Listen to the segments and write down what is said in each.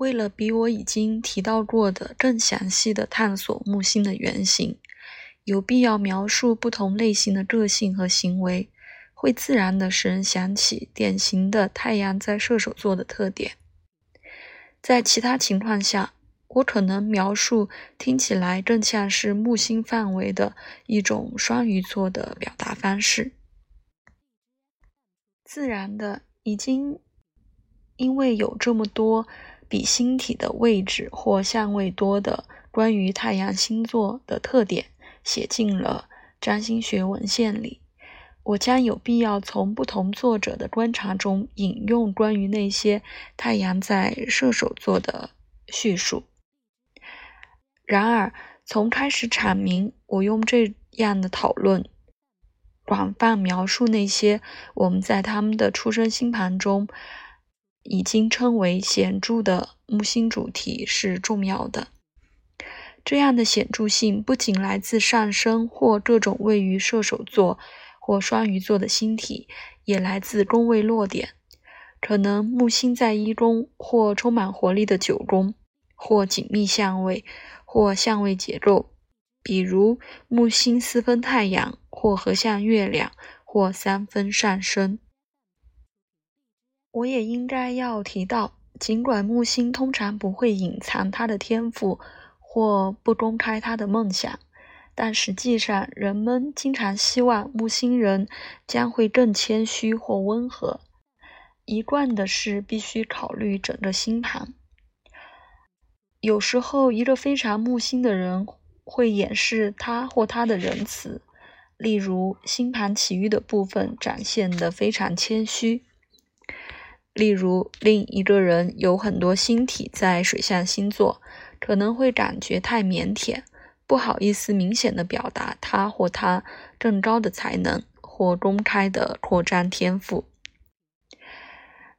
为了比我已经提到过的更详细的探索木星的原型，有必要描述不同类型的个性和行为，会自然的使人想起典型的太阳在射手座的特点。在其他情况下，我可能描述听起来更像是木星范围的一种双鱼座的表达方式。自然的，已经因为有这么多比星体的位置或相位多的关于太阳星座的特点写进了占星学文献里，我将有必要从不同作者的观察中引用关于那些太阳在射手座的叙述。然而，从开始阐明，我用这样的讨论广泛描述那些我们在他们的出生星盘中已经称为显著的木星主题是重要的。这样的显著性不仅来自上升或各种位于射手座或双鱼座的星体，也来自宫位落点。可能木星在一宫或充满活力的九宫，或紧密相位。或相位结构，比如木星四分太阳，或合相月亮，或三分上升。我也应该要提到，尽管木星通常不会隐藏他的天赋或不公开他的梦想，但实际上人们经常希望木星人将会更谦虚或温和。一贯的是必须考虑整个星盘。有时候，一个非常木星的人会掩饰他或他的仁慈，例如星盘其余的部分展现得非常谦虚。例如，另一个人有很多星体在水象星座，可能会感觉太腼腆，不好意思明显的表达他或他更高的才能或公开的扩张天赋。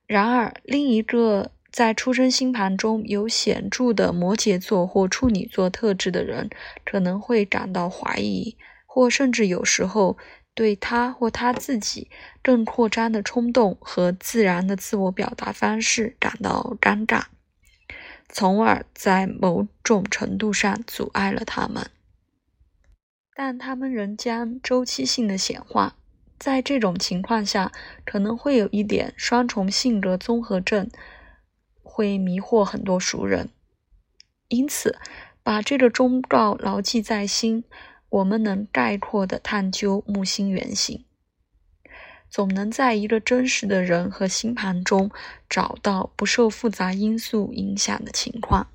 然而，另一个。在出生星盘中有显著的摩羯座或处女座特质的人，可能会感到怀疑，或甚至有时候对他或他自己更扩张的冲动和自然的自我表达方式感到尴尬，从而在某种程度上阻碍了他们。但他们仍将周期性的显化，在这种情况下，可能会有一点双重性格综合症。会迷惑很多熟人，因此把这个忠告牢记在心，我们能概括的探究木星原型，总能在一个真实的人和星盘中找到不受复杂因素影响的情况。